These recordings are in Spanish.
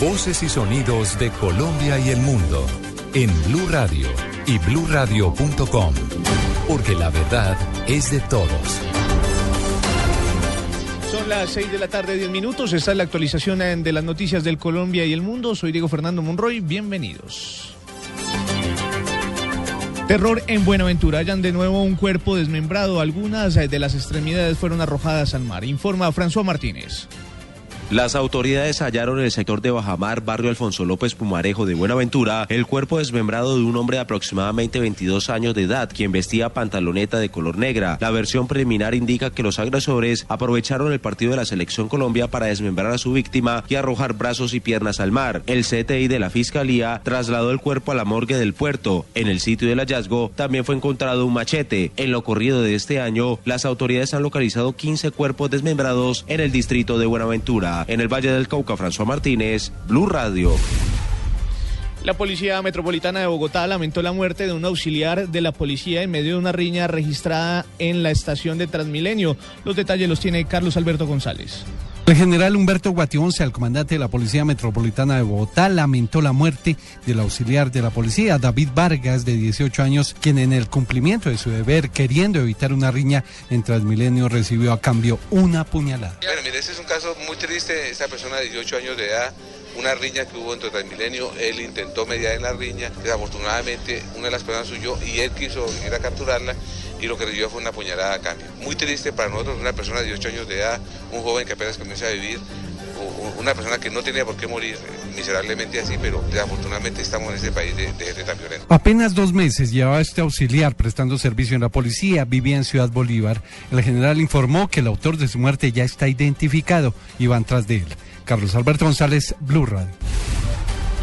Voces y sonidos de Colombia y el mundo en Blue Radio y bluradio.com, porque la verdad es de todos. Son las 6 de la tarde, 10 minutos. Esta es la actualización de las noticias del Colombia y el mundo. Soy Diego Fernando Monroy. Bienvenidos. Terror en Buenaventura. Hayan de nuevo un cuerpo desmembrado. Algunas eh, de las extremidades fueron arrojadas al mar. Informa François Martínez. Las autoridades hallaron en el sector de Bajamar, barrio Alfonso López Pumarejo de Buenaventura, el cuerpo desmembrado de un hombre de aproximadamente 22 años de edad, quien vestía pantaloneta de color negra. La versión preliminar indica que los agresores aprovecharon el partido de la Selección Colombia para desmembrar a su víctima y arrojar brazos y piernas al mar. El CTI de la Fiscalía trasladó el cuerpo a la morgue del puerto. En el sitio del hallazgo también fue encontrado un machete. En lo corrido de este año, las autoridades han localizado 15 cuerpos desmembrados en el distrito de Buenaventura. En el Valle del Cauca, François Martínez, Blue Radio. La Policía Metropolitana de Bogotá lamentó la muerte de un auxiliar de la policía en medio de una riña registrada en la estación de Transmilenio. Los detalles los tiene Carlos Alberto González. El general Humberto Guationce, el comandante de la Policía Metropolitana de Bogotá, lamentó la muerte del auxiliar de la policía, David Vargas, de 18 años, quien en el cumplimiento de su deber, queriendo evitar una riña en Transmilenio, recibió a cambio una puñalada. Bueno, mire, este es un caso muy triste. Esta persona de 18 años de edad una riña que hubo entre Transmilenio, él intentó mediar en la riña, desafortunadamente una de las personas huyó y él quiso ir a capturarla y lo que recibió fue una puñalada a cambio. Muy triste para nosotros, una persona de 18 años de edad, un joven que apenas comienza a vivir, una persona que no tenía por qué morir miserablemente así, pero desafortunadamente estamos en este país de, de, gente tan violenta. Apenas dos meses llevaba este auxiliar prestando servicio en la policía, vivía en Ciudad Bolívar. El general informó que el autor de su muerte ya está identificado y van tras de él. Carlos Alberto González, Blue Radio.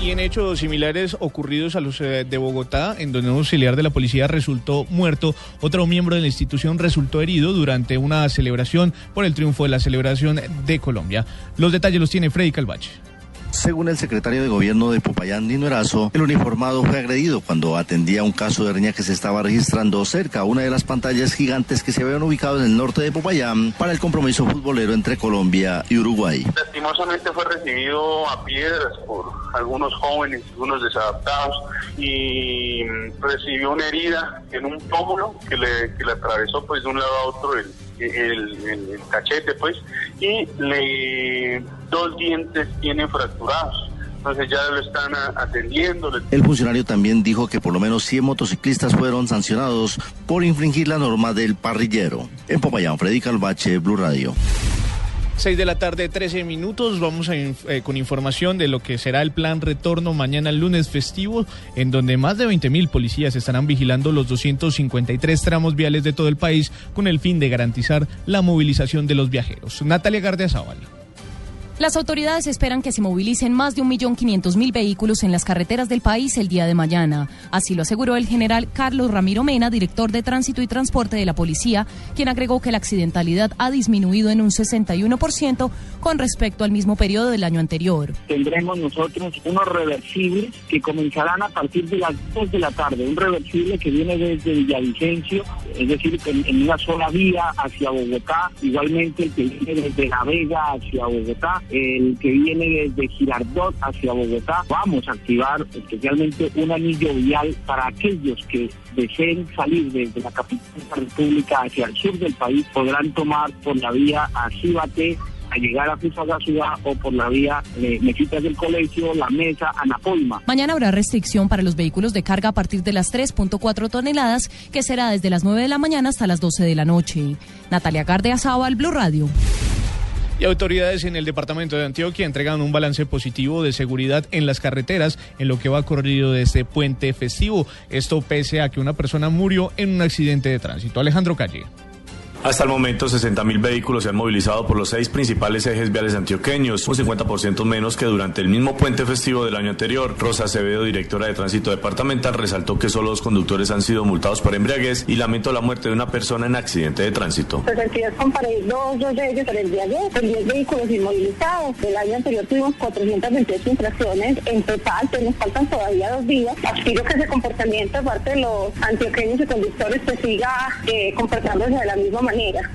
Y en hechos similares ocurridos a los eh, de Bogotá, en donde un auxiliar de la policía resultó muerto, otro miembro de la institución resultó herido durante una celebración por el triunfo de la celebración de Colombia. Los detalles los tiene Freddy Calvache. Según el secretario de gobierno de Popayán, Nino Erazo, el uniformado fue agredido cuando atendía un caso de riña que se estaba registrando cerca a una de las pantallas gigantes que se habían ubicado en el norte de Popayán para el compromiso futbolero entre Colombia y Uruguay. Lastimosamente fue recibido a piedras por algunos jóvenes, algunos desadaptados, y recibió una herida en un pómulo que le, que le atravesó pues de un lado a otro el, el, el, cachete, pues, y le, dos dientes tienen fracturados. Entonces ya lo están atendiendo. El funcionario también dijo que por lo menos 100 motociclistas fueron sancionados por infringir la norma del parrillero. En Popayán, Freddy Calvache, Blue Radio. 6 de la tarde, 13 minutos. Vamos a, eh, con información de lo que será el plan retorno mañana lunes festivo, en donde más de 20 mil policías estarán vigilando los 253 tramos viales de todo el país con el fin de garantizar la movilización de los viajeros. Natalia Gardeazabal. Las autoridades esperan que se movilicen más de 1.500.000 vehículos en las carreteras del país el día de mañana. Así lo aseguró el general Carlos Ramiro Mena, director de Tránsito y Transporte de la Policía, quien agregó que la accidentalidad ha disminuido en un 61% con respecto al mismo periodo del año anterior. Tendremos nosotros unos reversibles que comenzarán a partir de las 2 de la tarde. Un reversible que viene desde Villavicencio, es decir, en, en una sola vía hacia Bogotá. Igualmente el que viene desde La Vega hacia Bogotá el que viene desde Girardot hacia Bogotá. Vamos a activar especialmente un anillo vial para aquellos que deseen salir desde la capital de la República hacia el sur del país. Podrán tomar por la vía Acíbate a llegar a Ciudad o por la vía eh, del Colegio, La Mesa, Anapoima. Mañana habrá restricción para los vehículos de carga a partir de las 3.4 toneladas, que será desde las 9 de la mañana hasta las 12 de la noche. Natalia Garde al Blue Radio. Y autoridades en el departamento de Antioquia entregan un balance positivo de seguridad en las carreteras en lo que va corrido de este puente festivo. Esto pese a que una persona murió en un accidente de tránsito. Alejandro Calle. Hasta el momento, 60.000 vehículos se han movilizado por los seis principales ejes viales antioqueños, un 50% menos que durante el mismo puente festivo del año anterior. Rosa Acevedo, directora de Tránsito Departamental, resaltó que solo dos conductores han sido multados por embriaguez y lamentó la muerte de una persona en accidente de tránsito. Pues comparé dos, dos de ellos por embriaguez, con 10 vehículos inmovilizados. El año anterior tuvimos 428 infracciones en total, pero nos faltan todavía dos días. Aspiro que ese comportamiento, aparte de los antioqueños y conductores, se siga eh, comportándose de la misma manera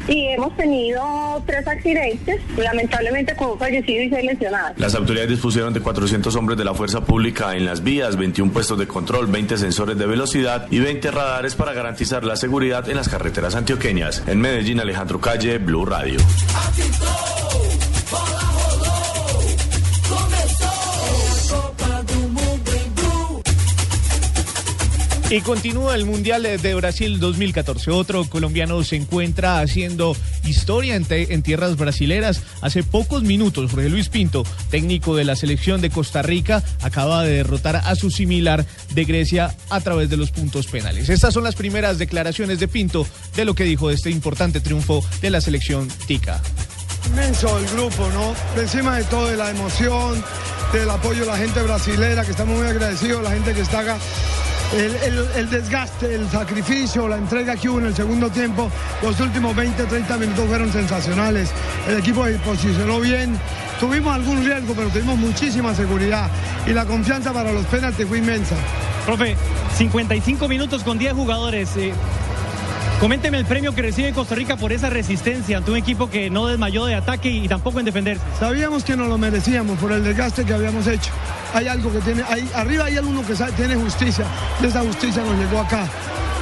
Y hemos tenido tres accidentes, lamentablemente con fallecido y seis lesionados. Las autoridades dispusieron de 400 hombres de la fuerza pública en las vías, 21 puestos de control, 20 sensores de velocidad y 20 radares para garantizar la seguridad en las carreteras antioqueñas. En Medellín, Alejandro Calle, Blue Radio. Y continúa el Mundial de Brasil 2014. Otro colombiano se encuentra haciendo historia en, tierras brasileras. Hace pocos minutos, Jorge Luis Pinto, técnico de la selección de Costa Rica, acaba de derrotar a su similar de Grecia a través de los puntos penales. Estas son las primeras declaraciones de Pinto de lo que dijo de este importante triunfo de la selección Tica. Inmenso el grupo, ¿no? De encima de todo, de la emoción, del apoyo de la gente brasilera, que estamos muy agradecidos, la gente que está acá el, desgaste, el sacrificio, la entrega que hubo en el segundo tiempo, los últimos 20, 30 minutos fueron sensacionales. El equipo se posicionó bien, tuvimos algún riesgo, pero tuvimos muchísima seguridad y la confianza para los penaltis fue inmensa. Profe, 55 minutos con 10 jugadores. Eh, Coménteme el premio que recibe Costa Rica por esa resistencia ante un equipo que no desmayó de ataque y tampoco en defenderse. Sabíamos que nos lo merecíamos por el desgaste que habíamos hecho. Hay algo que tiene, arriba hay alguno que tiene justicia y esa justicia nos llegó acá.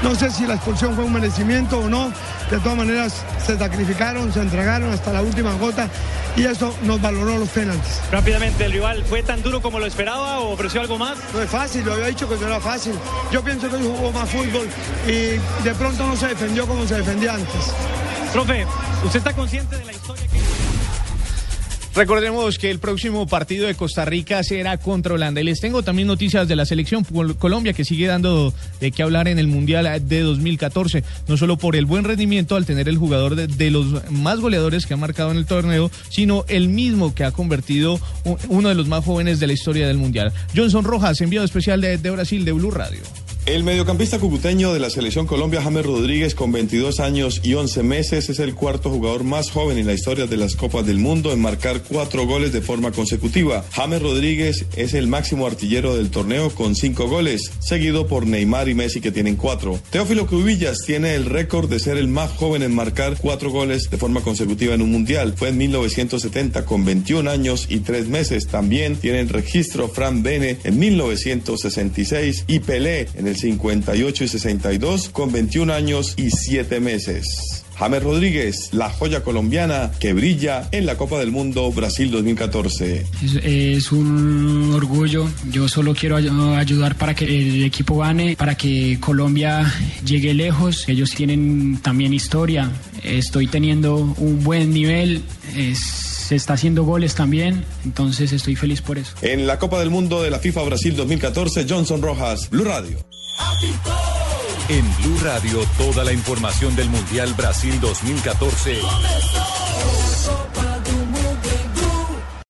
No sé si la expulsión fue un merecimiento o no. De todas maneras, se sacrificaron, se entregaron hasta la última gota y eso nos valoró los penaltis. Rápidamente, ¿el rival fue tan duro como lo esperaba o ofreció algo más? No es fácil, lo había dicho que no era fácil. Yo pienso que hoy jugó más fútbol y de pronto no se defendió como se defendía antes. Profe, ¿usted está consciente de la historia que... Recordemos que el próximo partido de Costa Rica será contra Holanda. Y les tengo también noticias de la selección Colombia que sigue dando de qué hablar en el Mundial de 2014. No solo por el buen rendimiento al tener el jugador de, los más goleadores que ha marcado en el torneo, sino el mismo que ha convertido uno de los más jóvenes de la historia del Mundial. Johnson Rojas, enviado especial de, de Brasil de Blue Radio. El mediocampista cucuteño de la selección Colombia, James Rodríguez, con 22 años y 11 meses, es el cuarto jugador más joven en la historia de las Copas del Mundo en marcar cuatro goles de forma consecutiva. James Rodríguez es el máximo artillero del torneo con cinco goles, seguido por Neymar y Messi que tienen cuatro. Teófilo Cubillas tiene el récord de ser el más joven en marcar cuatro goles de forma consecutiva en un mundial. Fue en 1970 con 21 años y 3 meses. También tiene el registro Fran Bene en 1966 y Pelé en el 58 y 62 con 21 años y 7 meses. James Rodríguez, la joya colombiana que brilla en la Copa del Mundo Brasil 2014. Es, un orgullo. Yo solo quiero ayudar para que el equipo gane, para que Colombia llegue lejos. Ellos tienen también historia. Estoy teniendo un buen nivel. se está haciendo goles también, entonces estoy feliz por eso. En la Copa del Mundo de la FIFA Brasil 2014, Johnson Rojas, Blue Radio. En Blue Radio, toda la información del Mundial Brasil 2014.